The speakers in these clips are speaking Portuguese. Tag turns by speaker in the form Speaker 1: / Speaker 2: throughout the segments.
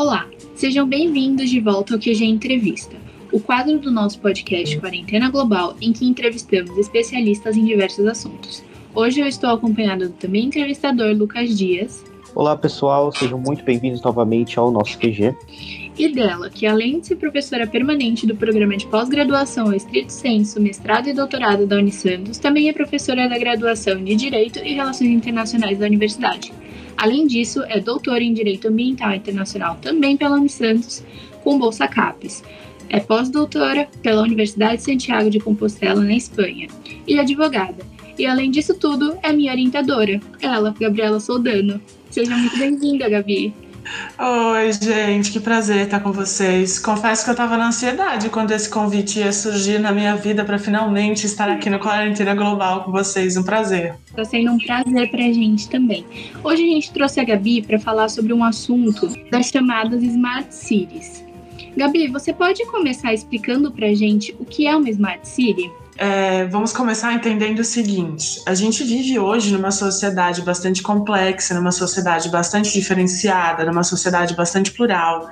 Speaker 1: Olá, sejam bem-vindos de volta ao QG Entrevista, o quadro do nosso podcast Quarentena Global em que entrevistamos especialistas em diversos assuntos. Hoje eu estou acompanhado do também entrevistador Lucas Dias.
Speaker 2: Olá pessoal, sejam muito bem-vindos novamente ao nosso QG.
Speaker 1: E dela, que além de ser professora permanente do programa de pós-graduação Estrito Senso, mestrado e doutorado da Unisantos, também é professora da graduação de Direito e Relações Internacionais da Universidade. Além disso, é doutora em Direito Ambiental Internacional também pela Unisantos, com bolsa CAPES. É pós-doutora pela Universidade de Santiago de Compostela, na Espanha, e advogada. E além disso tudo, é minha orientadora, ela, Gabriela Soldano. Seja muito bem-vinda, Gabi.
Speaker 3: Oi, gente, que prazer estar com vocês. Confesso que eu estava na ansiedade quando esse convite ia surgir na minha vida para finalmente estar aqui no Quarentena Global com vocês. Um prazer.
Speaker 1: Está sendo um prazer para a gente também. Hoje a gente trouxe a Gabi para falar sobre um assunto das chamadas Smart Cities. Gabi, você pode começar explicando para a gente o que é uma Smart City?
Speaker 3: É, vamos começar entendendo o seguinte: a gente vive hoje numa sociedade bastante complexa, numa sociedade bastante diferenciada, numa sociedade bastante plural.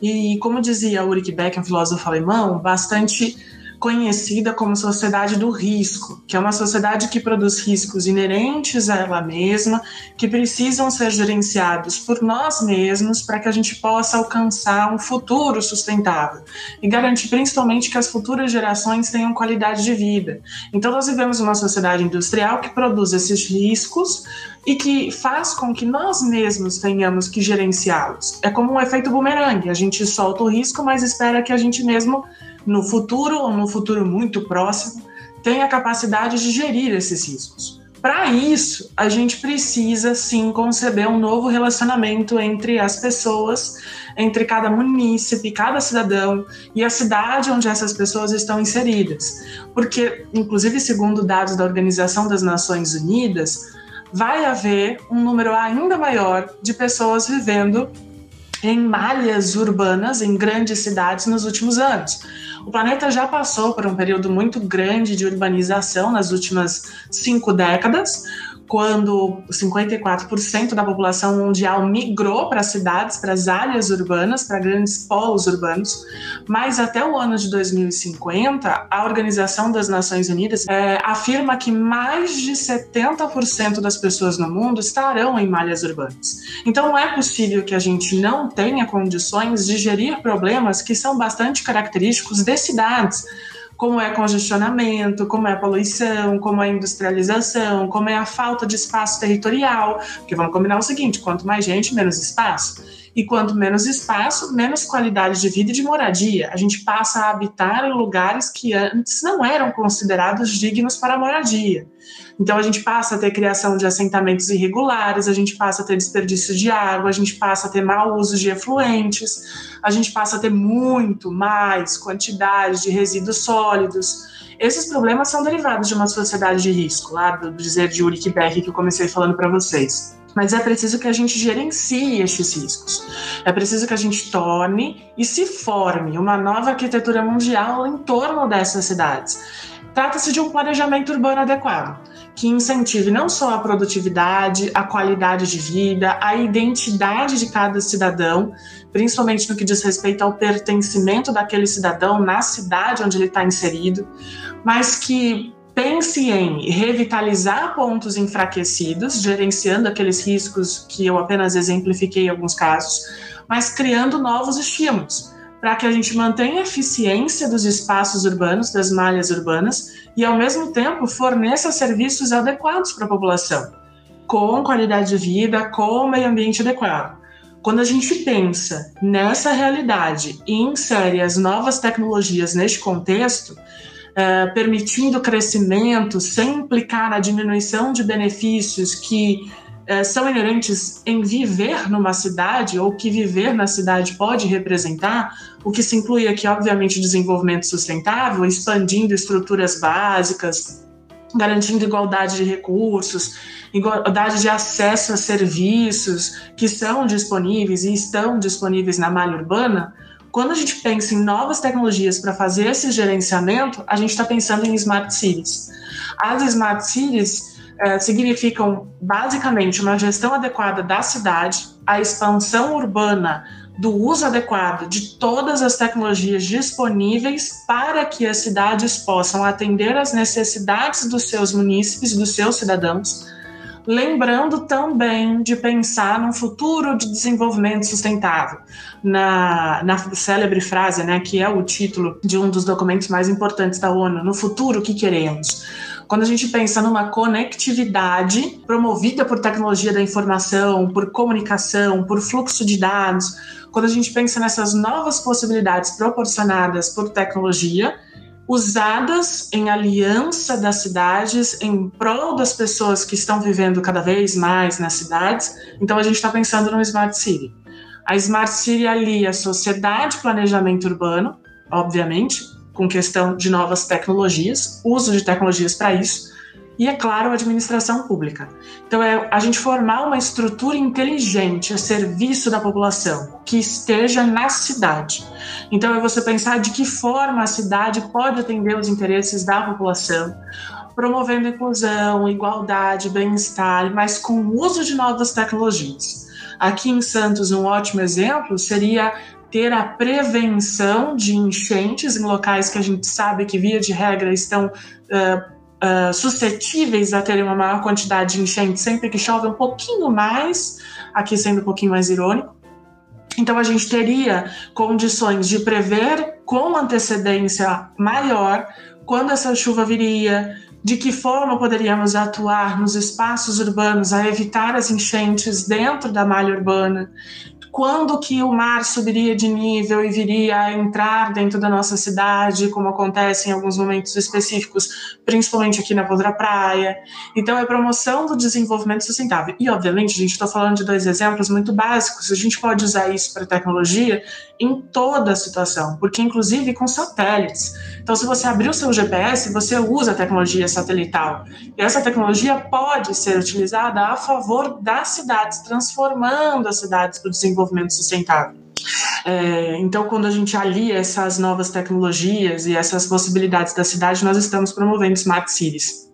Speaker 3: E, como dizia Ulrich Beck, um filósofo alemão, bastante conhecida como sociedade do risco, que é uma sociedade que produz riscos inerentes a ela mesma, que precisam ser gerenciados por nós mesmos para que a gente possa alcançar um futuro sustentável e garantir principalmente que as futuras gerações tenham qualidade de vida. Então nós vivemos uma sociedade industrial que produz esses riscos e que faz com que nós mesmos tenhamos que gerenciá-los. É como um efeito bumerangue, a gente solta o risco, mas espera que a gente mesmo no futuro ou no futuro muito próximo, tenha a capacidade de gerir esses riscos. Para isso, a gente precisa sim conceber um novo relacionamento entre as pessoas, entre cada munícipe, cada cidadão e a cidade onde essas pessoas estão inseridas. Porque, inclusive, segundo dados da Organização das Nações Unidas, vai haver um número ainda maior de pessoas vivendo em malhas urbanas em grandes cidades nos últimos anos. O planeta já passou por um período muito grande de urbanização nas últimas cinco décadas, quando 54% da população mundial migrou para as cidades, para as áreas urbanas, para grandes polos urbanos, mas até o ano de 2050, a Organização das Nações Unidas é, afirma que mais de 70% das pessoas no mundo estarão em malhas urbanas. Então é possível que a gente não tenha condições de gerir problemas que são bastante característicos de cidades como é congestionamento, como é a poluição, como é a industrialização, como é a falta de espaço territorial. Porque vamos combinar o seguinte: quanto mais gente, menos espaço. E quanto menos espaço, menos qualidade de vida e de moradia. A gente passa a habitar em lugares que antes não eram considerados dignos para moradia. Então a gente passa a ter criação de assentamentos irregulares, a gente passa a ter desperdício de água, a gente passa a ter mau uso de efluentes, a gente passa a ter muito mais quantidade de resíduos sólidos. Esses problemas são derivados de uma sociedade de risco, lá do dizer de Ulrich Beck que eu comecei falando para vocês. Mas é preciso que a gente gerencie estes riscos. É preciso que a gente torne e se forme uma nova arquitetura mundial em torno dessas cidades. Trata-se de um planejamento urbano adequado, que incentive não só a produtividade, a qualidade de vida, a identidade de cada cidadão, principalmente no que diz respeito ao pertencimento daquele cidadão na cidade onde ele está inserido, mas que pense em revitalizar pontos enfraquecidos, gerenciando aqueles riscos que eu apenas exemplifiquei em alguns casos, mas criando novos estímulos para que a gente mantenha a eficiência dos espaços urbanos, das malhas urbanas, e ao mesmo tempo forneça serviços adequados para a população, com qualidade de vida, com meio ambiente adequado. Quando a gente pensa nessa realidade e insere as novas tecnologias neste contexto, eh, permitindo crescimento sem implicar na diminuição de benefícios que é, são inerentes em viver numa cidade ou que viver na cidade pode representar, o que se inclui aqui, obviamente, desenvolvimento sustentável, expandindo estruturas básicas, garantindo igualdade de recursos, igualdade de acesso a serviços que são disponíveis e estão disponíveis na malha urbana. Quando a gente pensa em novas tecnologias para fazer esse gerenciamento, a gente está pensando em smart cities. As smart cities é, significam basicamente uma gestão adequada da cidade, a expansão urbana do uso adequado de todas as tecnologias disponíveis para que as cidades possam atender às necessidades dos seus munícipes, dos seus cidadãos, lembrando também de pensar num futuro de desenvolvimento sustentável. Na, na célebre frase, né, que é o título de um dos documentos mais importantes da ONU, no futuro o que queremos? Quando a gente pensa numa conectividade promovida por tecnologia da informação, por comunicação, por fluxo de dados, quando a gente pensa nessas novas possibilidades proporcionadas por tecnologia, usadas em aliança das cidades em prol das pessoas que estão vivendo cada vez mais nas cidades. Então a gente está pensando no Smart City. A Smart City alia a sociedade, planejamento urbano, obviamente, com questão de novas tecnologias, uso de tecnologias para isso, e, é claro, a administração pública. Então, é a gente formar uma estrutura inteligente a serviço da população, que esteja na cidade. Então, é você pensar de que forma a cidade pode atender os interesses da população, promovendo inclusão, igualdade, bem-estar, mas com o uso de novas tecnologias. Aqui em Santos, um ótimo exemplo seria ter a prevenção de enchentes em locais que a gente sabe que, via de regra, estão uh, uh, suscetíveis a terem uma maior quantidade de enchentes sempre que chove um pouquinho mais, aqui sendo um pouquinho mais irônico. Então a gente teria condições de prever com antecedência maior quando essa chuva viria, de que forma poderíamos atuar nos espaços urbanos a evitar as enchentes dentro da malha urbana, quando que o mar subiria de nível e viria a entrar dentro da nossa cidade, como acontece em alguns momentos específicos, principalmente aqui na Podra Praia. Então, é promoção do desenvolvimento sustentável. E, obviamente, a gente está falando de dois exemplos muito básicos, a gente pode usar isso para tecnologia em toda a situação, porque, inclusive, com satélites. Então, se você abrir o seu GPS, você usa a tecnologia satelital. E essa tecnologia pode ser utilizada a favor das cidades, transformando as cidades para o desenvolvimento sustentável. É, então, quando a gente alia essas novas tecnologias e essas possibilidades da cidade, nós estamos promovendo smart cities,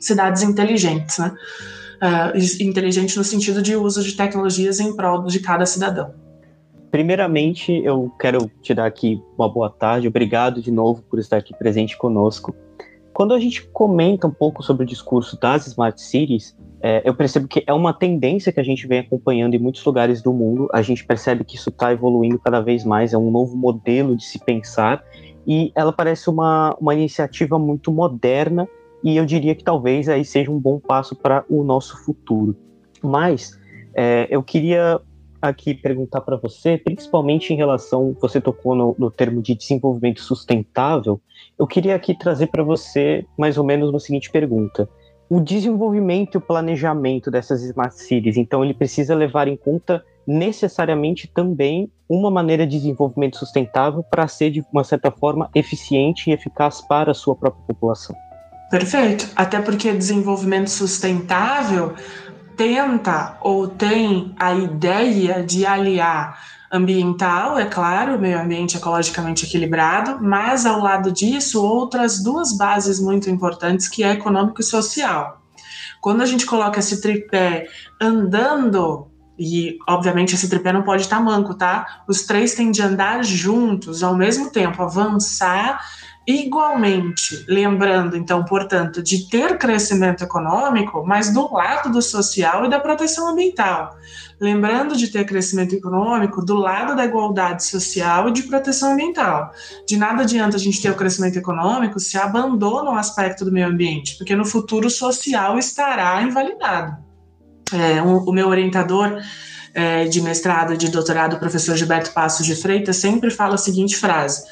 Speaker 3: cidades inteligentes, né? Uh, inteligente no sentido de uso de tecnologias em prol de cada cidadão.
Speaker 2: Primeiramente, eu quero te dar aqui uma boa tarde. Obrigado de novo por estar aqui presente conosco. Quando a gente comenta um pouco sobre o discurso das smart cities, é, eu percebo que é uma tendência que a gente vem acompanhando em muitos lugares do mundo. A gente percebe que isso está evoluindo cada vez mais, é um novo modelo de se pensar, e ela parece uma, uma iniciativa muito moderna, e eu diria que talvez aí seja um bom passo para o nosso futuro. Mas é, eu queria aqui perguntar para você, principalmente em relação, você tocou no, no termo de desenvolvimento sustentável, eu queria aqui trazer para você mais ou menos uma seguinte pergunta o desenvolvimento e o planejamento dessas smart cities. Então, ele precisa levar em conta necessariamente também uma maneira de desenvolvimento sustentável para ser, de uma certa forma, eficiente e eficaz para a sua própria população.
Speaker 3: Perfeito. Até porque desenvolvimento sustentável tenta ou tem a ideia de aliar ambiental, é claro, meio ambiente ecologicamente equilibrado, mas ao lado disso, outras duas bases muito importantes, que é econômico e social. Quando a gente coloca esse tripé andando, e obviamente esse tripé não pode estar manco, tá? Os três têm de andar juntos ao mesmo tempo, avançar Igualmente, lembrando, então, portanto, de ter crescimento econômico, mas do lado do social e da proteção ambiental. Lembrando de ter crescimento econômico do lado da igualdade social e de proteção ambiental. De nada adianta a gente ter o crescimento econômico se abandona o aspecto do meio ambiente, porque no futuro o social estará invalidado. É, um, o meu orientador é, de mestrado e de doutorado, o professor Gilberto Passos de Freitas, sempre fala a seguinte frase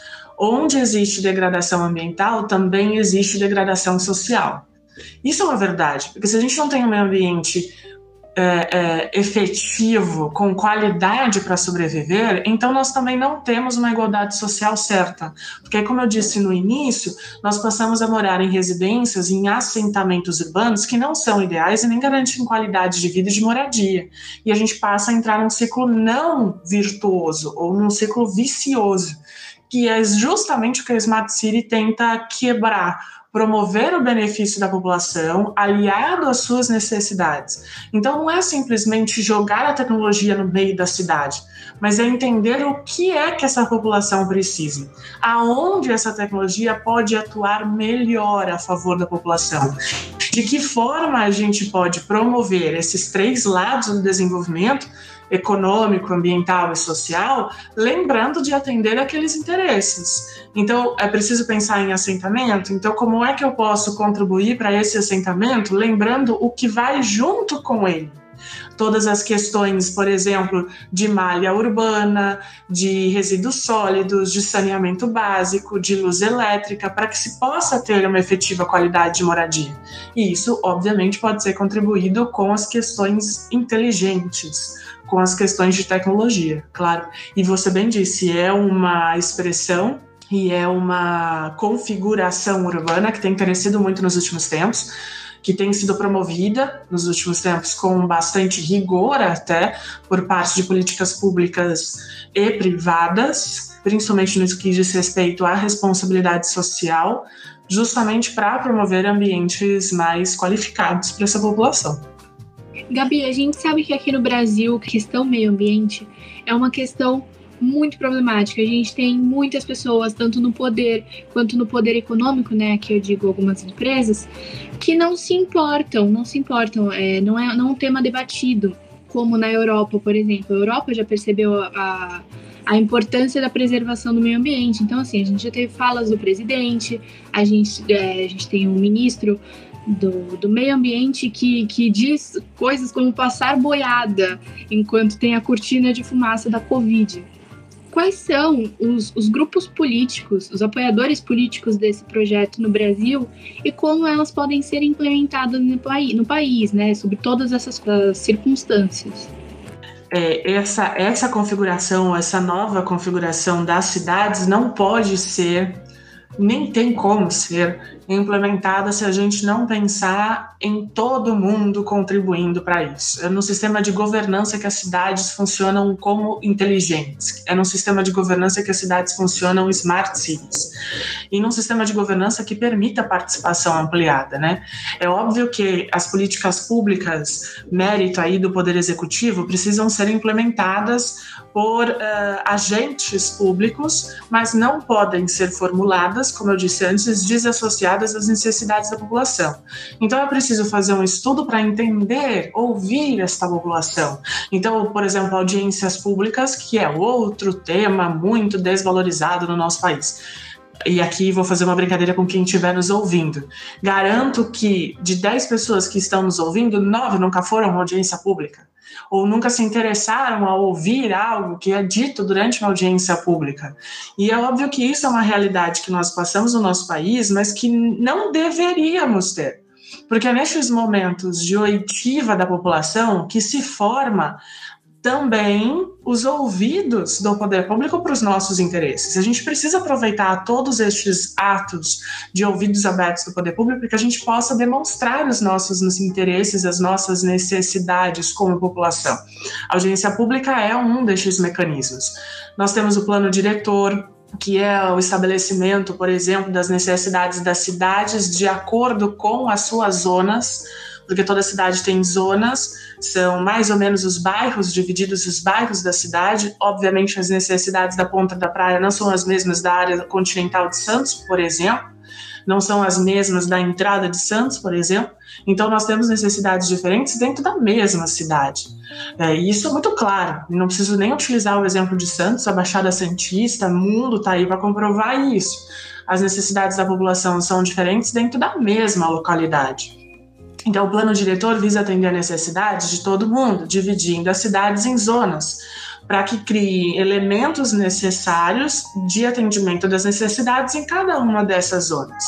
Speaker 3: onde existe degradação ambiental, também existe degradação social. Isso é uma verdade, porque se a gente não tem um meio ambiente é, é, efetivo, com qualidade para sobreviver, então nós também não temos uma igualdade social certa. Porque, como eu disse no início, nós passamos a morar em residências, em assentamentos urbanos que não são ideais e nem garantem qualidade de vida e de moradia. E a gente passa a entrar num ciclo não virtuoso ou num ciclo vicioso que é justamente o que a Smart City tenta quebrar, promover o benefício da população aliado às suas necessidades. Então, não é simplesmente jogar a tecnologia no meio da cidade, mas é entender o que é que essa população precisa, aonde essa tecnologia pode atuar melhor a favor da população, de que forma a gente pode promover esses três lados do desenvolvimento econômico, ambiental e social, lembrando de atender aqueles interesses. Então, é preciso pensar em assentamento. Então, como é que eu posso contribuir para esse assentamento, lembrando o que vai junto com ele? todas as questões, por exemplo, de malha urbana, de resíduos sólidos, de saneamento básico, de luz elétrica, para que se possa ter uma efetiva qualidade de moradia. E isso, obviamente, pode ser contribuído com as questões inteligentes com as questões de tecnologia, claro. E você bem disse, é uma expressão e é uma configuração urbana que tem crescido muito nos últimos tempos, que tem sido promovida nos últimos tempos com bastante rigor até por parte de políticas públicas e privadas, principalmente no que diz respeito à responsabilidade social, justamente para promover ambientes mais qualificados para essa população.
Speaker 1: Gabi, a gente sabe que aqui no Brasil, questão meio ambiente é uma questão muito problemática. A gente tem muitas pessoas, tanto no poder quanto no poder econômico, né? Que eu digo algumas empresas, que não se importam, não se importam. É, não, é, não é um tema debatido, como na Europa, por exemplo. A Europa já percebeu a, a importância da preservação do meio ambiente. Então, assim, a gente já teve falas do presidente, a gente, é, a gente tem um ministro do, do meio ambiente que, que diz coisas como passar boiada enquanto tem a cortina de fumaça da Covid. Quais são os, os grupos políticos, os apoiadores políticos desse projeto no Brasil e como elas podem ser implementadas no, no país, né, sobre todas essas circunstâncias?
Speaker 3: É, essa, essa configuração, essa nova configuração das cidades não pode ser, nem tem como ser implementada se a gente não pensar em todo mundo contribuindo para isso. É no sistema de governança que as cidades funcionam como inteligentes. É no sistema de governança que as cidades funcionam smart cities. E num sistema de governança que permita a participação ampliada, né? É óbvio que as políticas públicas, mérito aí do poder executivo, precisam ser implementadas por uh, agentes públicos, mas não podem ser formuladas, como eu disse antes, desassociadas às necessidades da população. Então é preciso fazer um estudo para entender, ouvir esta população. Então, por exemplo, audiências públicas, que é outro tema muito desvalorizado no nosso país. E aqui vou fazer uma brincadeira com quem estiver nos ouvindo. Garanto que de 10 pessoas que estão nos ouvindo, 9 nunca foram uma audiência pública ou nunca se interessaram a ouvir algo que é dito durante uma audiência pública. E é óbvio que isso é uma realidade que nós passamos no nosso país, mas que não deveríamos ter. Porque é nestes momentos de oitiva da população que se forma também os ouvidos do poder público para os nossos interesses. A gente precisa aproveitar todos estes atos de ouvidos abertos do poder público para que a gente possa demonstrar os nossos interesses, as nossas necessidades como população. A audiência pública é um destes mecanismos. Nós temos o plano diretor, que é o estabelecimento, por exemplo, das necessidades das cidades de acordo com as suas zonas porque toda cidade tem zonas, são mais ou menos os bairros, divididos os bairros da cidade. Obviamente, as necessidades da ponta da praia não são as mesmas da área continental de Santos, por exemplo, não são as mesmas da entrada de Santos, por exemplo. Então, nós temos necessidades diferentes dentro da mesma cidade. É, e isso é muito claro. Não preciso nem utilizar o exemplo de Santos, a Baixada Santista, o mundo está aí para comprovar isso. As necessidades da população são diferentes dentro da mesma localidade. Então, o plano diretor visa atender a necessidades de todo mundo, dividindo as cidades em zonas, para que crie elementos necessários de atendimento das necessidades em cada uma dessas zonas,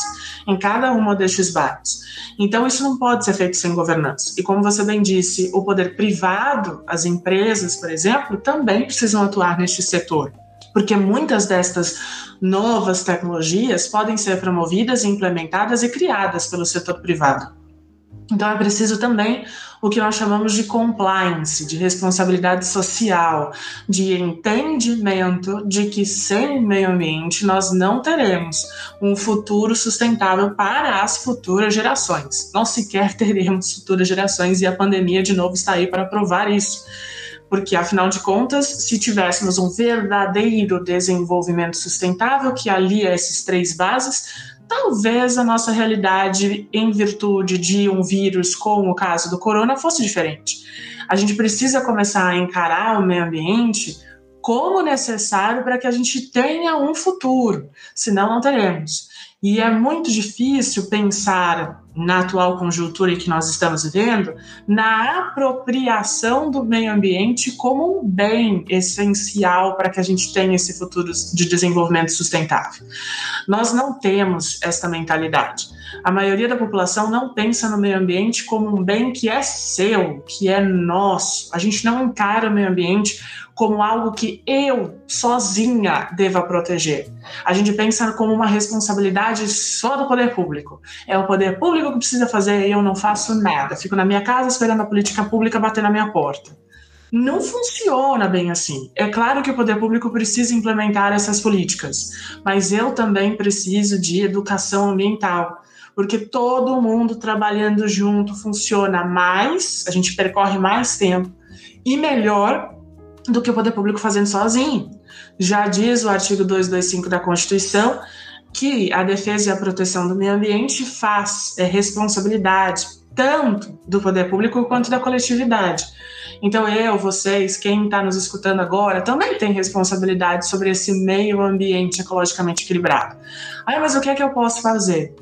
Speaker 3: em cada uma destes bairros. Então, isso não pode ser feito sem governança. E como você bem disse, o poder privado, as empresas, por exemplo, também precisam atuar neste setor porque muitas destas novas tecnologias podem ser promovidas, implementadas e criadas pelo setor privado. Então é preciso também o que nós chamamos de compliance, de responsabilidade social, de entendimento de que sem meio ambiente nós não teremos um futuro sustentável para as futuras gerações. Não sequer teremos futuras gerações e a pandemia de novo está aí para provar isso. Porque, afinal de contas, se tivéssemos um verdadeiro desenvolvimento sustentável que alia esses três bases, talvez a nossa realidade, em virtude de um vírus como o caso do corona, fosse diferente. A gente precisa começar a encarar o meio ambiente como necessário para que a gente tenha um futuro, senão não teremos. E é muito difícil pensar na atual conjuntura que nós estamos vivendo, na apropriação do meio ambiente como um bem essencial para que a gente tenha esse futuro de desenvolvimento sustentável. Nós não temos esta mentalidade. A maioria da população não pensa no meio ambiente como um bem que é seu, que é nosso. A gente não encara o meio ambiente como algo que eu sozinha deva proteger. A gente pensa como uma responsabilidade só do poder público. É o poder público que precisa fazer e eu não faço nada. Fico na minha casa esperando a política pública bater na minha porta. Não funciona bem assim. É claro que o poder público precisa implementar essas políticas, mas eu também preciso de educação ambiental porque todo mundo trabalhando junto funciona mais, a gente percorre mais tempo e melhor do que o poder público fazendo sozinho. Já diz o artigo 225 da Constituição que a defesa e a proteção do meio ambiente faz é responsabilidade tanto do poder público quanto da coletividade. Então eu, vocês, quem está nos escutando agora, também tem responsabilidade sobre esse meio ambiente ecologicamente equilibrado. Aí, mas o que é que eu posso fazer?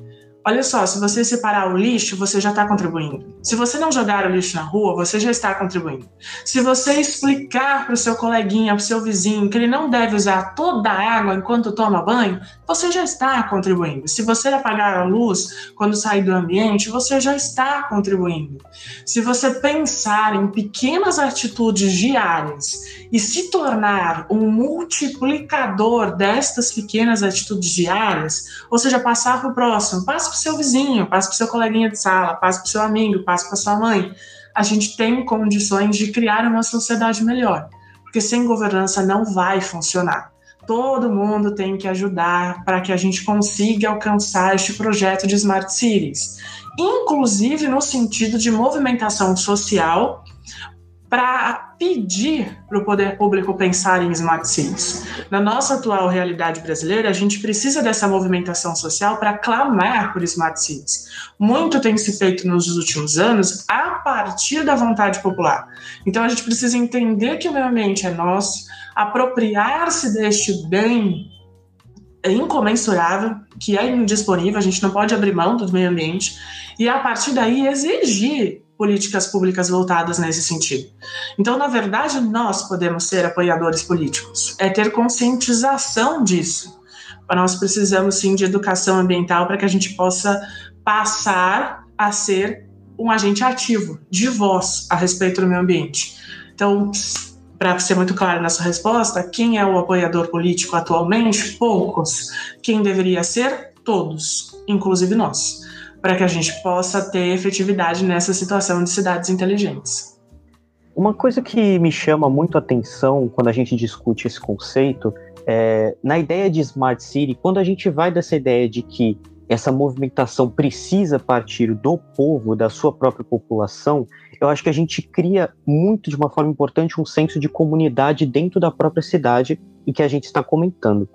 Speaker 3: Olha só, se você separar o lixo, você já está contribuindo. Se você não jogar o lixo na rua, você já está contribuindo. Se você explicar para o seu coleguinha, para o seu vizinho, que ele não deve usar toda a água enquanto toma banho, você já está contribuindo. Se você apagar a luz quando sair do ambiente, você já está contribuindo. Se você pensar em pequenas atitudes diárias e se tornar um multiplicador destas pequenas atitudes diárias, ou seja, passar para o próximo, passa para o seu vizinho, passa para o seu coleguinha de sala, passa para o seu amigo, passa para sua mãe. A gente tem condições de criar uma sociedade melhor, porque sem governança não vai funcionar. Todo mundo tem que ajudar para que a gente consiga alcançar este projeto de Smart Cities, inclusive no sentido de movimentação social para pedir para o poder público pensar em smart cities. Na nossa atual realidade brasileira, a gente precisa dessa movimentação social para clamar por smart cities. Muito tem se feito nos últimos anos a partir da vontade popular. Então a gente precisa entender que o meio ambiente é nosso, apropriar-se deste bem incomensurável, que é indisponível, a gente não pode abrir mão do meio ambiente, e a partir daí exigir políticas públicas voltadas nesse sentido. Então, na verdade, nós podemos ser apoiadores políticos, é ter conscientização disso. Nós precisamos sim de educação ambiental para que a gente possa passar a ser um agente ativo, de voz a respeito do meio ambiente. Então, para ser muito claro nessa resposta, quem é o apoiador político atualmente? Poucos. Quem deveria ser? Todos, inclusive nós para que a gente possa ter efetividade nessa situação de cidades inteligentes.
Speaker 2: Uma coisa que me chama muito a atenção quando a gente discute esse conceito é na ideia de Smart City, quando a gente vai dessa ideia de que essa movimentação precisa partir do povo, da sua própria população, eu acho que a gente cria muito de uma forma importante um senso de comunidade dentro da própria cidade e que a gente está comentando.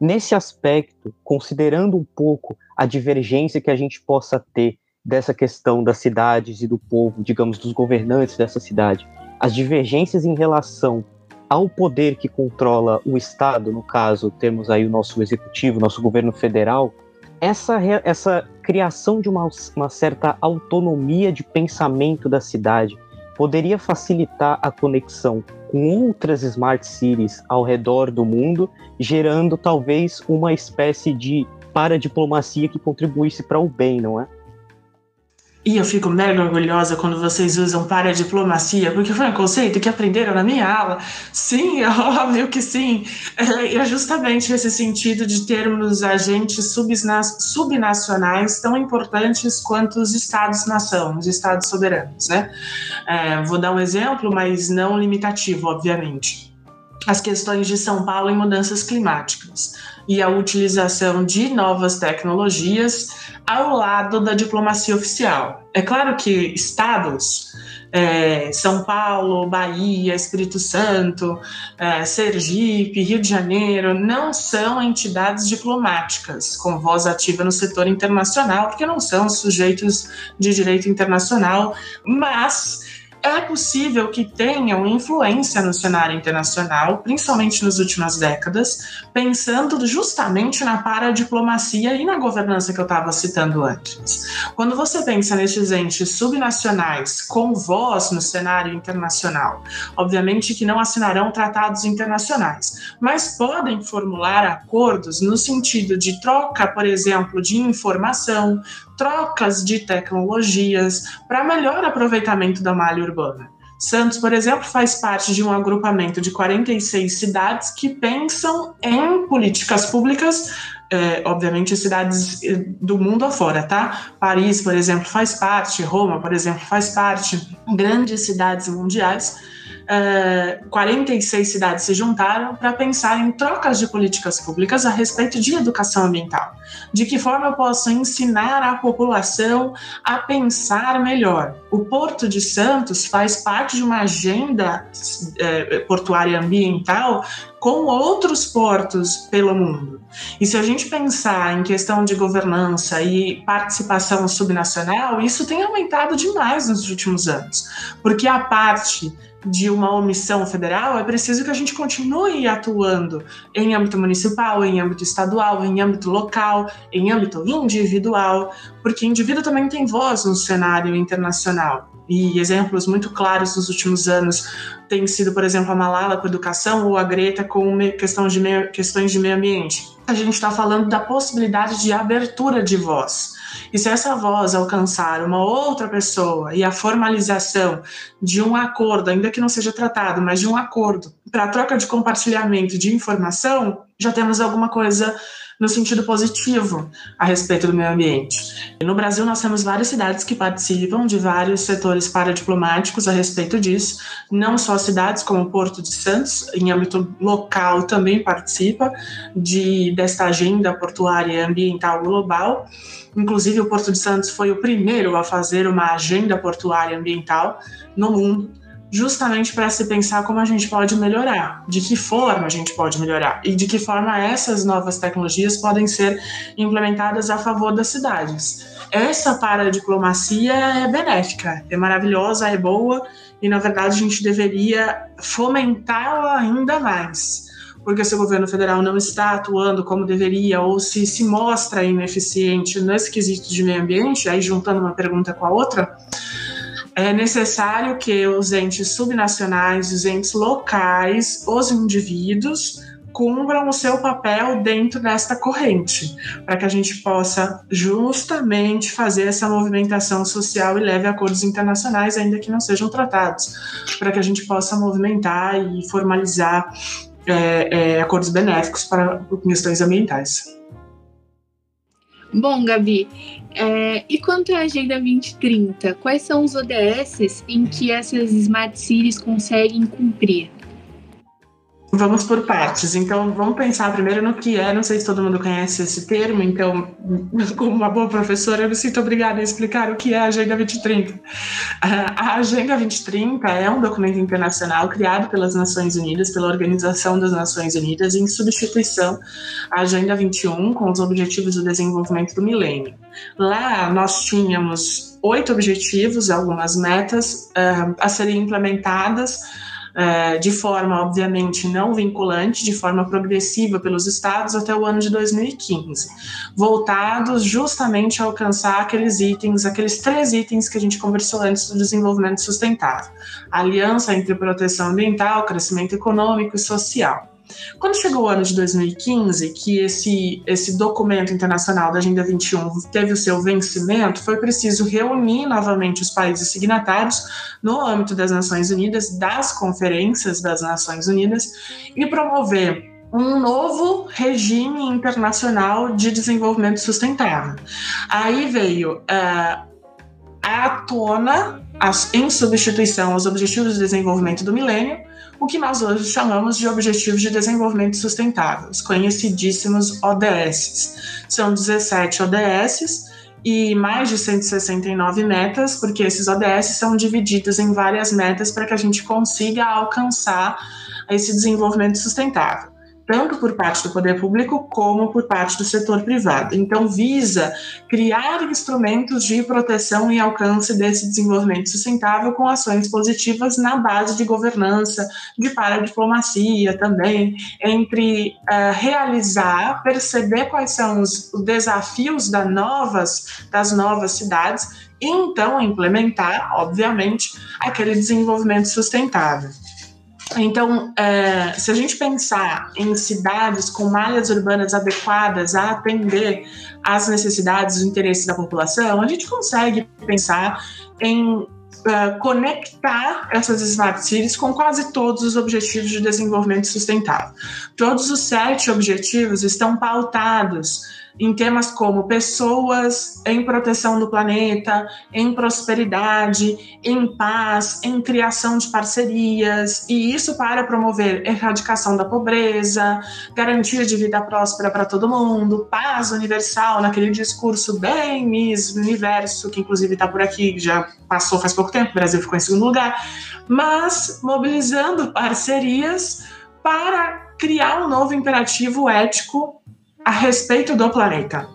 Speaker 2: Nesse aspecto, considerando um pouco a divergência que a gente possa ter dessa questão das cidades e do povo, digamos, dos governantes dessa cidade, as divergências em relação ao poder que controla o Estado, no caso, temos aí o nosso executivo, nosso governo federal, essa, essa criação de uma, uma certa autonomia de pensamento da cidade poderia facilitar a conexão com outras smart cities ao redor do mundo, gerando talvez uma espécie de para diplomacia que contribuísse para o bem, não é?
Speaker 3: E eu fico mega orgulhosa quando vocês usam para diplomacia, porque foi um conceito que aprenderam na minha aula. Sim, óbvio que sim. É, é justamente esse sentido de termos agentes subnacionais tão importantes quanto os estados-nação, os estados soberanos, né? É, vou dar um exemplo, mas não limitativo, obviamente. As questões de São Paulo em mudanças climáticas e a utilização de novas tecnologias ao lado da diplomacia oficial. É claro que estados, é, São Paulo, Bahia, Espírito Santo, é, Sergipe, Rio de Janeiro, não são entidades diplomáticas com voz ativa no setor internacional, porque não são sujeitos de direito internacional, mas é possível que tenham influência no cenário internacional, principalmente nas últimas décadas, pensando justamente na paradiplomacia e na governança que eu estava citando antes. Quando você pensa nesses entes subnacionais com voz no cenário internacional, obviamente que não assinarão tratados internacionais, mas podem formular acordos no sentido de troca, por exemplo, de informação, trocas de tecnologias para melhor aproveitamento da malha urbana. Santos, por exemplo, faz parte de um agrupamento de 46 cidades que pensam em políticas públicas, é, obviamente cidades eh, do mundo afora, tá? Paris, por exemplo, faz parte, Roma, por exemplo, faz parte, grandes cidades mundiais 46 cidades se juntaram para pensar em trocas de políticas públicas a respeito de educação ambiental. De que forma eu posso ensinar a população a pensar melhor? O Porto de Santos faz parte de uma agenda é, portuária ambiental com outros portos pelo mundo. E se a gente pensar em questão de governança e participação subnacional, isso tem aumentado demais nos últimos anos, porque a parte de uma omissão federal, é preciso que a gente continue atuando em âmbito municipal, em âmbito estadual, em âmbito local, em âmbito individual, porque indivíduo também tem voz no cenário internacional. E exemplos muito claros nos últimos anos têm sido, por exemplo, a Malala com educação ou a Greta com questão de meio, questões de meio ambiente. A gente está falando da possibilidade de abertura de voz e se essa voz alcançar uma outra pessoa e a formalização de um acordo, ainda que não seja tratado, mas de um acordo para troca de compartilhamento de informação, já temos alguma coisa no sentido positivo a respeito do meio ambiente. no Brasil, nós temos várias cidades que participam de vários setores paradiplomáticos a respeito disso, não só cidades como Porto de Santos, em âmbito local, também participa de, desta agenda portuária ambiental global. Inclusive, o Porto de Santos foi o primeiro a fazer uma agenda portuária ambiental no mundo justamente para se pensar como a gente pode melhorar, de que forma a gente pode melhorar e de que forma essas novas tecnologias podem ser implementadas a favor das cidades. Essa paradiplomacia é benéfica, é maravilhosa, é boa e, na verdade, a gente deveria fomentá-la ainda mais. Porque se o governo federal não está atuando como deveria ou se se mostra ineficiente nesse quesito de meio ambiente, aí juntando uma pergunta com a outra, é necessário que os entes subnacionais, os entes locais, os indivíduos cumpram o seu papel dentro desta corrente, para que a gente possa justamente fazer essa movimentação social e leve acordos internacionais, ainda que não sejam tratados, para que a gente possa movimentar e formalizar é, é, acordos benéficos para questões ambientais.
Speaker 1: Bom, Gabi, é, e quanto à Agenda 2030, quais são os ODS em que essas Smart Cities conseguem cumprir?
Speaker 3: Vamos por partes. Então, vamos pensar primeiro no que é. Não sei se todo mundo conhece esse termo, então, como uma boa professora, eu me sinto obrigada a explicar o que é a Agenda 2030. A Agenda 2030 é um documento internacional criado pelas Nações Unidas, pela Organização das Nações Unidas, em substituição à Agenda 21, com os Objetivos do Desenvolvimento do Milênio. Lá, nós tínhamos oito objetivos, algumas metas uh, a serem implementadas de forma, obviamente, não vinculante, de forma progressiva pelos estados até o ano de 2015, voltados justamente a alcançar aqueles itens, aqueles três itens que a gente conversou antes do desenvolvimento sustentável: aliança entre proteção ambiental, crescimento econômico e social. Quando chegou o ano de 2015, que esse, esse documento internacional da Agenda 21 teve o seu vencimento, foi preciso reunir novamente os países signatários no âmbito das Nações Unidas, das conferências das Nações Unidas, e promover um novo regime internacional de desenvolvimento sustentável. Aí veio uh, à tona, as, em substituição aos Objetivos de Desenvolvimento do Milênio, o que nós hoje chamamos de Objetivos de Desenvolvimento Sustentáveis, conhecidíssimos ODS. São 17 ODS e mais de 169 metas, porque esses ODS são divididos em várias metas para que a gente consiga alcançar esse desenvolvimento sustentável tanto por parte do poder público como por parte do setor privado. Então, visa criar instrumentos de proteção e alcance desse desenvolvimento sustentável com ações positivas na base de governança, de paradiplomacia também, entre uh, realizar, perceber quais são os desafios das novas, das novas cidades e então implementar, obviamente, aquele desenvolvimento sustentável. Então, é, se a gente pensar em cidades com malhas urbanas adequadas a atender às necessidades e interesses da população, a gente consegue pensar em Uh, conectar essas smart cities com quase todos os objetivos de desenvolvimento sustentável. Todos os sete objetivos estão pautados em temas como pessoas em proteção do planeta, em prosperidade, em paz, em criação de parcerias, e isso para promover erradicação da pobreza, garantia de vida próspera para todo mundo, paz universal, naquele discurso bem Miss Universo, que inclusive está por aqui, já passou faz pouco tempo, o Brasil ficou em segundo lugar, mas mobilizando parcerias para criar um novo imperativo ético a respeito do planeta,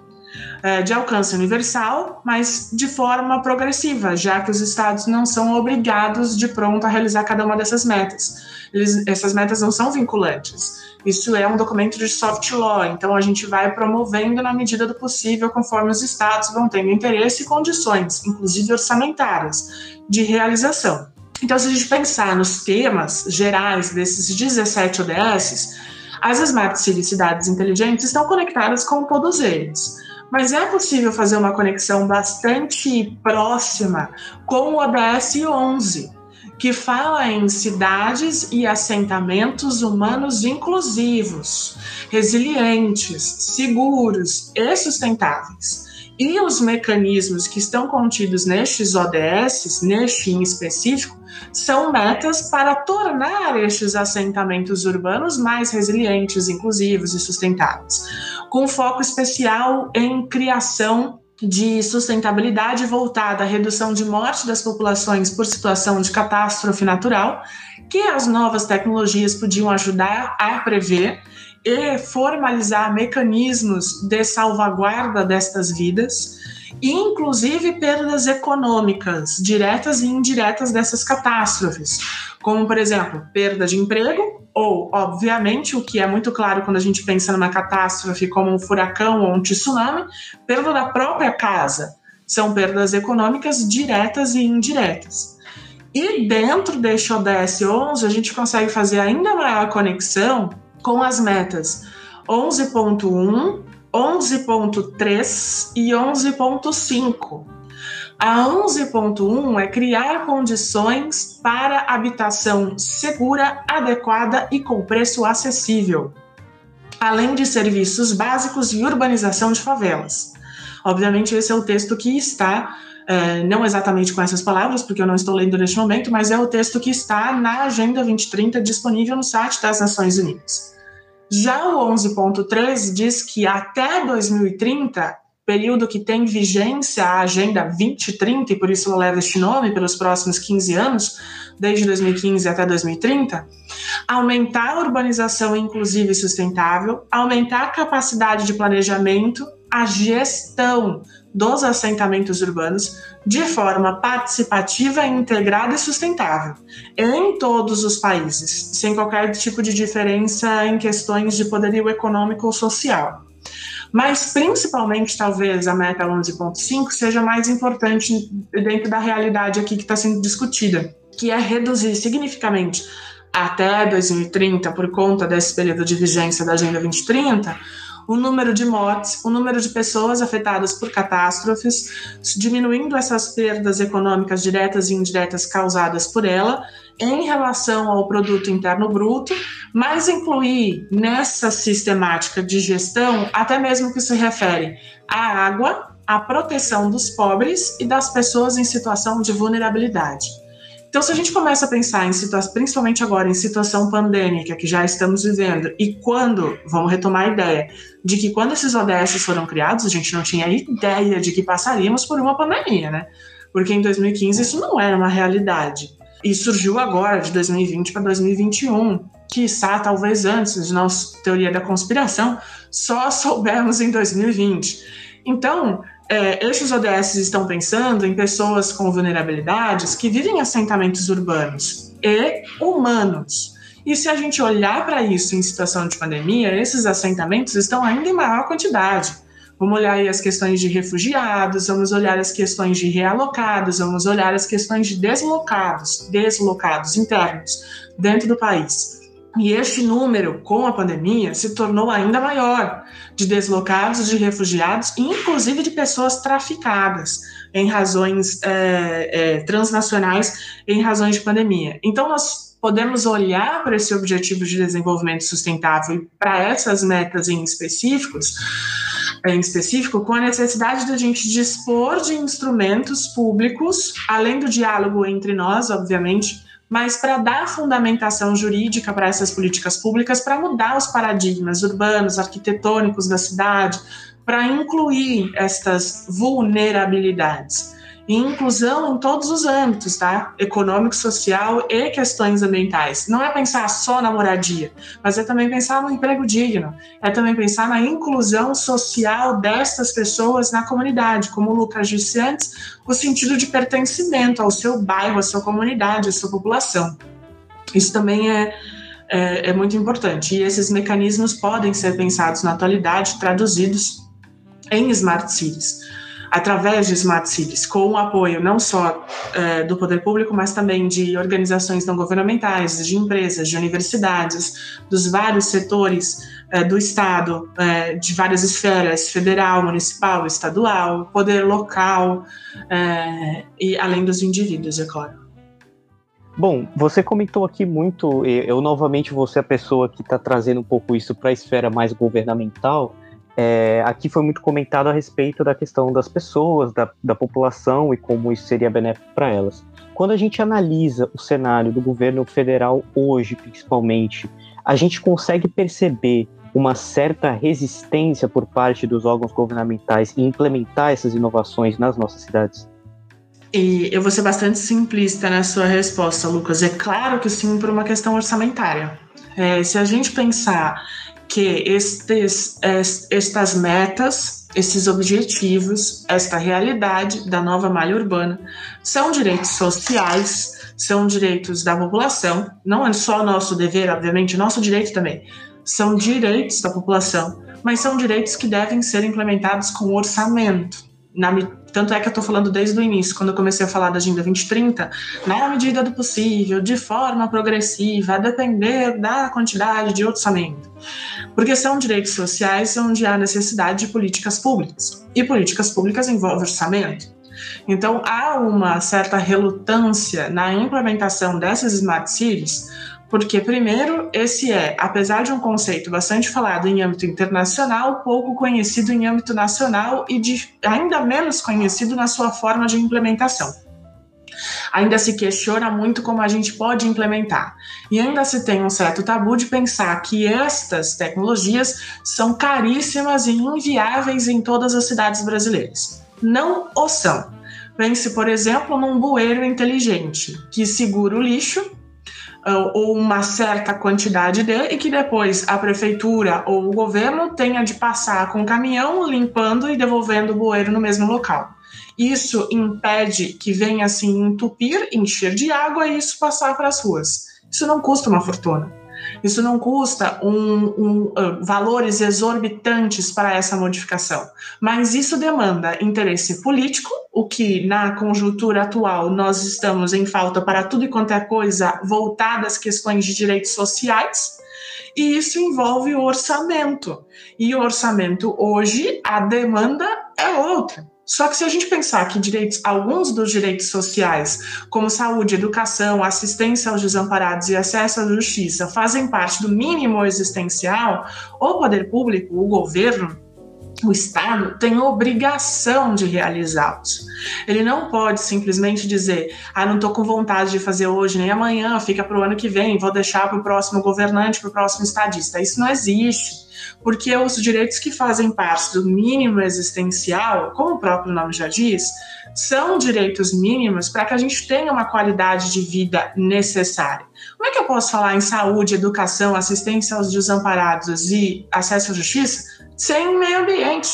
Speaker 3: é, de alcance universal, mas de forma progressiva, já que os estados não são obrigados de pronto a realizar cada uma dessas metas. Eles, essas metas não são vinculantes. Isso é um documento de soft law, então a gente vai promovendo na medida do possível, conforme os estados vão tendo interesse e condições, inclusive orçamentárias, de realização. Então, se a gente pensar nos temas gerais desses 17 ODSs, as Smart Cities, cidades inteligentes, estão conectadas com todos eles. Mas é possível fazer uma conexão bastante próxima com o ODS 11, que fala em cidades e assentamentos humanos inclusivos, resilientes, seguros e sustentáveis. E os mecanismos que estão contidos nestes ODS, neste em específico, são metas para tornar estes assentamentos urbanos mais resilientes, inclusivos e sustentáveis, com foco especial em criação de sustentabilidade voltada à redução de morte das populações por situação de catástrofe natural, que as novas tecnologias podiam ajudar a prever e formalizar mecanismos de salvaguarda destas vidas inclusive perdas econômicas, diretas e indiretas dessas catástrofes, como, por exemplo, perda de emprego, ou, obviamente, o que é muito claro quando a gente pensa numa catástrofe como um furacão ou um tsunami, perda da própria casa. São perdas econômicas diretas e indiretas. E dentro deste ODS 11, a gente consegue fazer ainda maior conexão com as metas 11.1 11.3 e 11.5. A 11.1 é criar condições para habitação segura, adequada e com preço acessível, além de serviços básicos e urbanização de favelas. Obviamente, esse é o texto que está, é, não exatamente com essas palavras, porque eu não estou lendo neste momento, mas é o texto que está na Agenda 2030 disponível no site das Nações Unidas. Já o 11.3 diz que até 2030, período que tem vigência a Agenda 2030, e por isso ela leva este nome pelos próximos 15 anos, desde 2015 até 2030, aumentar a urbanização inclusiva e sustentável, aumentar a capacidade de planejamento, a gestão dos assentamentos urbanos de forma participativa, integrada e sustentável, em todos os países, sem qualquer tipo de diferença em questões de poderio econômico ou social. Mas, principalmente, talvez a meta 11.5 seja mais importante dentro da realidade aqui que está sendo discutida, que é reduzir significativamente até 2030, por conta desse período de vigência da Agenda 2030, o número de mortes, o número de pessoas afetadas por catástrofes, diminuindo essas perdas econômicas diretas e indiretas causadas por ela em relação ao produto interno bruto, mas incluir nessa sistemática de gestão até mesmo que se refere à água, à proteção dos pobres e das pessoas em situação de vulnerabilidade. Então, se a gente começa a pensar em situação, principalmente agora em situação pandêmica que já estamos vivendo, e quando, vamos retomar a ideia, de que quando esses ODS foram criados, a gente não tinha ideia de que passaríamos por uma pandemia, né? Porque em 2015 isso não era uma realidade. E surgiu agora, de 2020 para 2021, quiçá talvez antes de nossa teoria da conspiração, só soubemos em 2020. Então, é, esses ODS estão pensando em pessoas com vulnerabilidades que vivem em assentamentos urbanos e humanos. E se a gente olhar para isso em situação de pandemia, esses assentamentos estão ainda em maior quantidade. Vamos olhar as questões de refugiados, vamos olhar as questões de realocados, vamos olhar as questões de deslocados, deslocados internos dentro do país. E este número, com a pandemia, se tornou ainda maior de deslocados, de refugiados, inclusive de pessoas traficadas em razões é, é, transnacionais, em razões de pandemia. Então, nós podemos olhar para esse objetivo de desenvolvimento sustentável e para essas metas em específicos, em específico, com a necessidade da gente dispor de instrumentos públicos, além do diálogo entre nós, obviamente, mas para dar fundamentação jurídica para essas políticas públicas, para mudar os paradigmas urbanos, arquitetônicos da cidade, para incluir estas vulnerabilidades e inclusão em todos os âmbitos, tá? Econômico, social e questões ambientais. Não é pensar só na moradia, mas é também pensar no emprego digno, é também pensar na inclusão social destas pessoas na comunidade, como o Lucas disse antes, o sentido de pertencimento ao seu bairro, à sua comunidade, à sua população. Isso também é, é, é muito importante. E esses mecanismos podem ser pensados na atualidade, traduzidos em smart cities através de Smart Cities, com o apoio não só é, do poder público, mas também de organizações não governamentais, de empresas, de universidades, dos vários setores é, do Estado, é, de várias esferas, federal, municipal, estadual, poder local, e além dos indivíduos, é claro.
Speaker 2: Bom, você comentou aqui muito, eu novamente vou ser a pessoa que está trazendo um pouco isso para a esfera mais governamental, é, aqui foi muito comentado a respeito da questão das pessoas, da, da população e como isso seria benéfico para elas. Quando a gente analisa o cenário do governo federal hoje, principalmente, a gente consegue perceber uma certa resistência por parte dos órgãos governamentais em implementar essas inovações nas nossas cidades?
Speaker 3: E eu vou ser bastante simplista na sua resposta, Lucas. É claro que sim, por uma questão orçamentária. É, se a gente pensar que estes, estas metas, esses objetivos, esta realidade da nova malha urbana são direitos sociais, são direitos da população, não é só nosso dever, obviamente, nosso direito também, são direitos da população, mas são direitos que devem ser implementados com orçamento. Na, tanto é que eu estou falando desde o início, quando eu comecei a falar da Agenda 2030, na medida do possível, de forma progressiva, a depender da quantidade de orçamento. Porque são direitos sociais onde há necessidade de políticas públicas. E políticas públicas envolvem orçamento. Então, há uma certa relutância na implementação dessas smart cities, porque, primeiro, esse é, apesar de um conceito bastante falado em âmbito internacional, pouco conhecido em âmbito nacional e de, ainda menos conhecido na sua forma de implementação. Ainda se questiona muito como a gente pode implementar. E ainda se tem um certo tabu de pensar que estas tecnologias são caríssimas e inviáveis em todas as cidades brasileiras. Não o são. Pense, por exemplo, num bueiro inteligente que segura o lixo ou uma certa quantidade de, e que depois a prefeitura ou o governo tenha de passar com o caminhão limpando e devolvendo o bueiro no mesmo local. Isso impede que venha assim entupir, encher de água e isso passar para as ruas. Isso não custa uma fortuna. Isso não custa um, um, uh, valores exorbitantes para essa modificação, mas isso demanda interesse político, o que na conjuntura atual nós estamos em falta para tudo e quanto é coisa voltada às questões de direitos sociais. E isso envolve o orçamento. E o orçamento hoje, a demanda é outra. Só que se a gente pensar que direitos, alguns dos direitos sociais, como saúde, educação, assistência aos desamparados e acesso à justiça, fazem parte do mínimo existencial, o poder público, o governo, o Estado tem obrigação de realizá-los. Ele não pode simplesmente dizer: ah, não estou com vontade de fazer hoje nem amanhã, fica para o ano que vem, vou deixar para o próximo governante, para o próximo estadista. Isso não existe porque os direitos que fazem parte do mínimo existencial, como o próprio nome já diz, são direitos mínimos para que a gente tenha uma qualidade de vida necessária. Como é que eu posso falar em saúde, educação, assistência aos desamparados e acesso à justiça sem meio ambiente?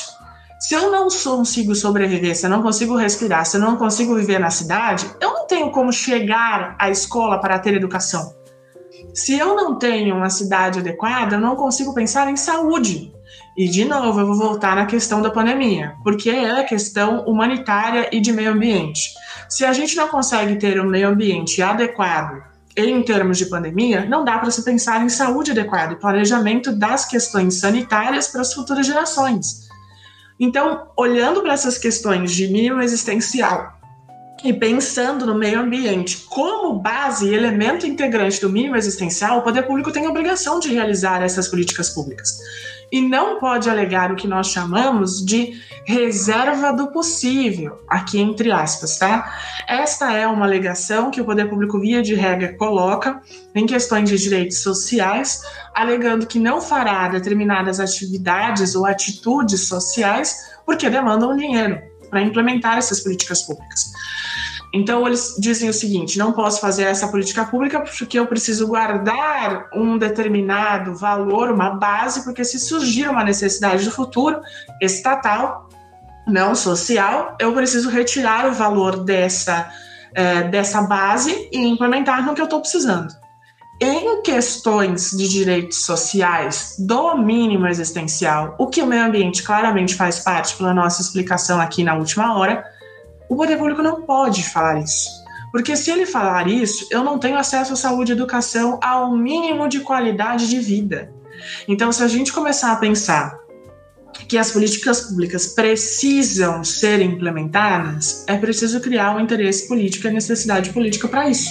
Speaker 3: Se eu não consigo sobreviver, se eu não consigo respirar, se eu não consigo viver na cidade, eu não tenho como chegar à escola para ter educação. Se eu não tenho uma cidade adequada, eu não consigo pensar em saúde. E, de novo, eu vou voltar na questão da pandemia, porque é questão humanitária e de meio ambiente. Se a gente não consegue ter um meio ambiente adequado em termos de pandemia, não dá para se pensar em saúde adequada e planejamento das questões sanitárias para as futuras gerações. Então, olhando para essas questões de mínimo existencial e pensando no meio ambiente como base e elemento integrante do mínimo existencial, o poder público tem a obrigação de realizar essas políticas públicas. E não pode alegar o que nós chamamos de reserva do possível, aqui entre aspas, tá? Esta é uma alegação que o poder público, via de regra, coloca em questões de direitos sociais, alegando que não fará determinadas atividades ou atitudes sociais porque demandam dinheiro para implementar essas políticas públicas. Então, eles dizem o seguinte: não posso fazer essa política pública porque eu preciso guardar um determinado valor, uma base, porque se surgir uma necessidade do futuro estatal, não social, eu preciso retirar o valor dessa, é, dessa base e implementar no que eu estou precisando. Em questões de direitos sociais do mínimo existencial, o que o meio ambiente claramente faz parte pela nossa explicação aqui na última hora, o poder público não pode falar isso. Porque se ele falar isso, eu não tenho acesso à saúde e educação ao mínimo de qualidade de vida. Então, se a gente começar a pensar que as políticas públicas precisam ser implementadas, é preciso criar um interesse político e necessidade política para isso.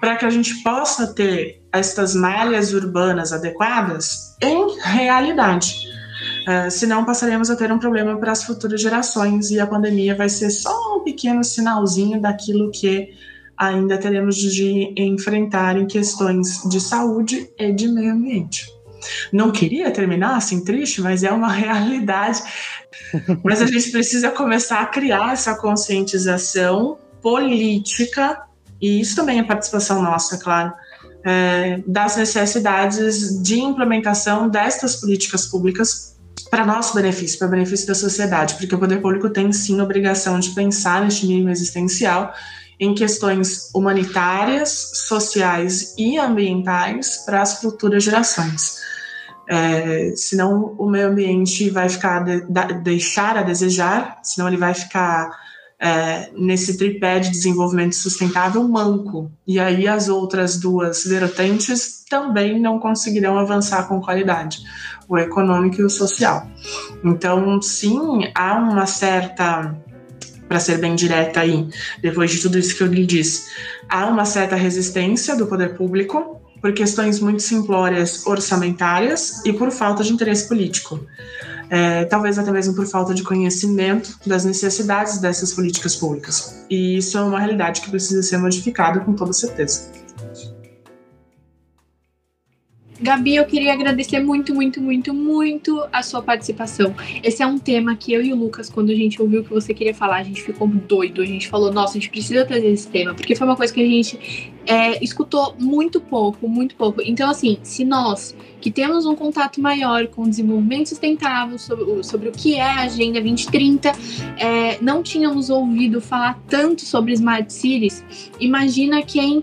Speaker 3: Para que a gente possa ter estas malhas urbanas adequadas em realidade. Uh, senão passaremos a ter um problema para as futuras gerações e a pandemia vai ser só um pequeno sinalzinho daquilo que ainda teremos de enfrentar em questões de saúde e de meio ambiente. Não queria terminar assim triste, mas é uma realidade. mas a gente precisa começar a criar essa conscientização política, e isso também é participação nossa, claro, é, das necessidades de implementação destas políticas públicas para nosso benefício, para o benefício da sociedade, porque o poder público tem sim obrigação de pensar neste mínimo existencial em questões humanitárias, sociais e ambientais para as futuras gerações. É, senão o meio ambiente vai ficar de, de, deixar a desejar, senão ele vai ficar é, nesse tripé de desenvolvimento sustentável manco. E aí as outras duas vertentes também não conseguirão avançar com qualidade o econômico e o social. Então, sim, há uma certa para ser bem direta aí, depois de tudo isso que eu lhe disse, há uma certa resistência do poder público por questões muito simplórias orçamentárias e por falta de interesse político. É, talvez até mesmo por falta de conhecimento das necessidades dessas políticas públicas. E isso é uma realidade que precisa ser modificada com toda certeza.
Speaker 1: Gabi, eu queria agradecer muito, muito, muito, muito a sua participação. Esse é um tema que eu e o Lucas, quando a gente ouviu o que você queria falar, a gente ficou doido. A gente falou, nossa, a gente precisa trazer esse tema, porque foi uma coisa que a gente é, escutou muito pouco, muito pouco. Então, assim, se nós que temos um contato maior com o desenvolvimento sustentável, sobre, sobre o que é a Agenda 2030, é, não tínhamos ouvido falar tanto sobre Smart Cities, imagina quem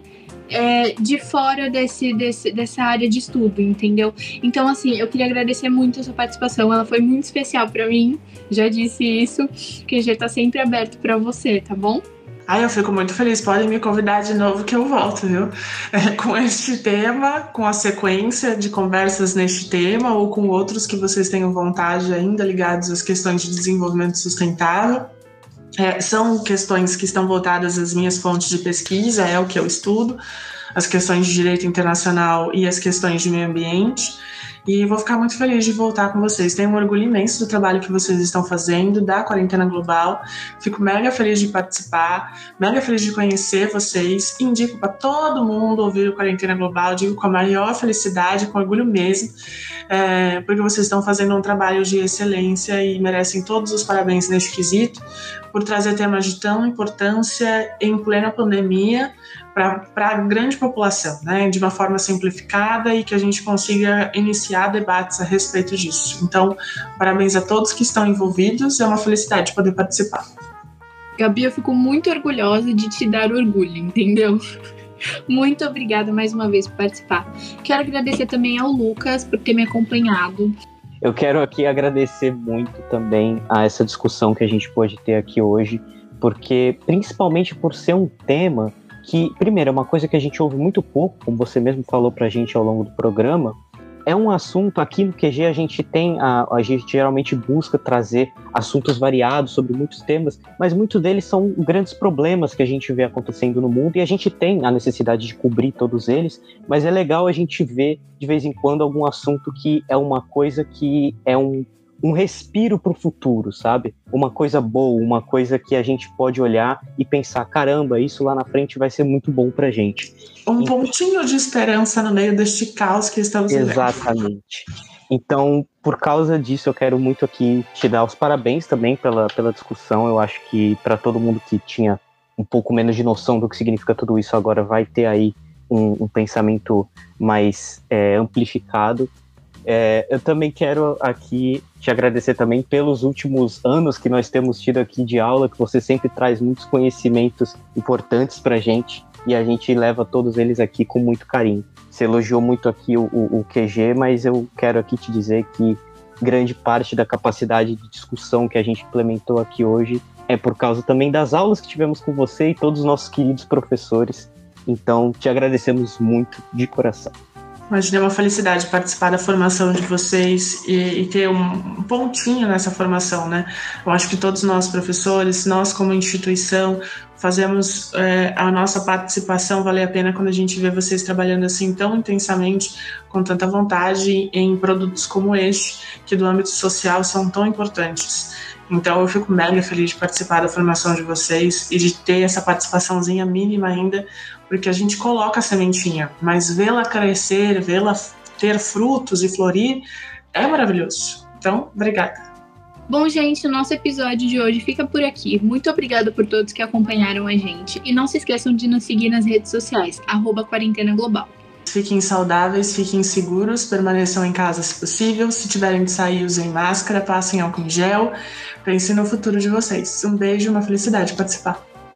Speaker 1: é, de fora desse, desse, dessa área de estudo, entendeu? Então, assim, eu queria agradecer muito a sua participação, ela foi muito especial para mim, já disse isso, que já tá sempre aberto para você, tá bom?
Speaker 3: Ai, eu fico muito feliz. Podem me convidar de novo que eu volto, viu? É, com este tema, com a sequência de conversas neste tema ou com outros que vocês tenham vontade ainda ligados às questões de desenvolvimento sustentável. É, são questões que estão voltadas às minhas fontes de pesquisa, é o que eu estudo, as questões de direito internacional e as questões de meio ambiente. E vou ficar muito feliz de voltar com vocês. Tenho um orgulho imenso do trabalho que vocês estão fazendo, da Quarentena Global. Fico mega feliz de participar, mega feliz de conhecer vocês. Indico para todo mundo ouvir o Quarentena Global. Digo com a maior felicidade, com orgulho mesmo, é, porque vocês estão fazendo um trabalho de excelência e merecem todos os parabéns neste quesito por trazer temas de tão importância em plena pandemia para a grande população, né, de uma forma simplificada e que a gente consiga iniciar debates a respeito disso. Então, parabéns a todos que estão envolvidos, é uma felicidade poder participar.
Speaker 1: Gabi, eu fico muito orgulhosa de te dar orgulho, entendeu? Muito obrigada mais uma vez por participar. Quero agradecer também ao Lucas por ter me acompanhado.
Speaker 2: Eu quero aqui agradecer muito também a essa discussão que a gente pôde ter aqui hoje, porque principalmente por ser um tema que, primeiro, é uma coisa que a gente ouve muito pouco, como você mesmo falou pra gente ao longo do programa. É um assunto aqui no QG a gente tem, a, a gente geralmente busca trazer assuntos variados sobre muitos temas, mas muitos deles são grandes problemas que a gente vê acontecendo no mundo e a gente tem a necessidade de cobrir todos eles, mas é legal a gente ver de vez em quando algum assunto que é uma coisa que é um um respiro para o futuro, sabe? Uma coisa boa, uma coisa que a gente pode olhar e pensar, caramba, isso lá na frente vai ser muito bom para gente.
Speaker 3: Um então, pontinho de esperança no meio deste caos que estamos
Speaker 2: vivendo. Exatamente. Então, por causa disso, eu quero muito aqui te dar os parabéns também pela, pela discussão. Eu acho que para todo mundo que tinha um pouco menos de noção do que significa tudo isso, agora vai ter aí um, um pensamento mais é, amplificado é, eu também quero aqui te agradecer também pelos últimos anos que nós temos tido aqui de aula, que você sempre traz muitos conhecimentos importantes para gente e a gente leva todos eles aqui com muito carinho. Você elogiou muito aqui o, o, o QG, mas eu quero aqui te dizer que grande parte da capacidade de discussão que a gente implementou aqui hoje é por causa também das aulas que tivemos com você e todos os nossos queridos professores. Então, te agradecemos muito de coração.
Speaker 3: Imagina uma felicidade participar da formação de vocês e, e, ter um pontinho nessa formação, né? Eu acho que todos nós, professores, nós como instituição, fazemos é, a nossa participação valer a pena quando a gente vê vocês trabalhando assim tão intensamente, com tanta vontade em produtos como este, que do âmbito social são tão importantes. Então eu fico mega feliz de participar da formação de vocês e de ter essa participaçãozinha mínima ainda, porque a gente coloca a sementinha, mas vê-la crescer, vê-la ter frutos e florir é maravilhoso. Então, obrigada.
Speaker 1: Bom, gente, o nosso episódio de hoje fica por aqui. Muito obrigada por todos que acompanharam a gente. E não se esqueçam de nos seguir nas redes sociais, arroba Quarentena Global.
Speaker 3: Fiquem saudáveis, fiquem seguros, permaneçam em casa se possível. Se tiverem de sair, usem máscara, passem álcool em gel. Pensem no futuro de vocês. Um beijo, uma felicidade participar.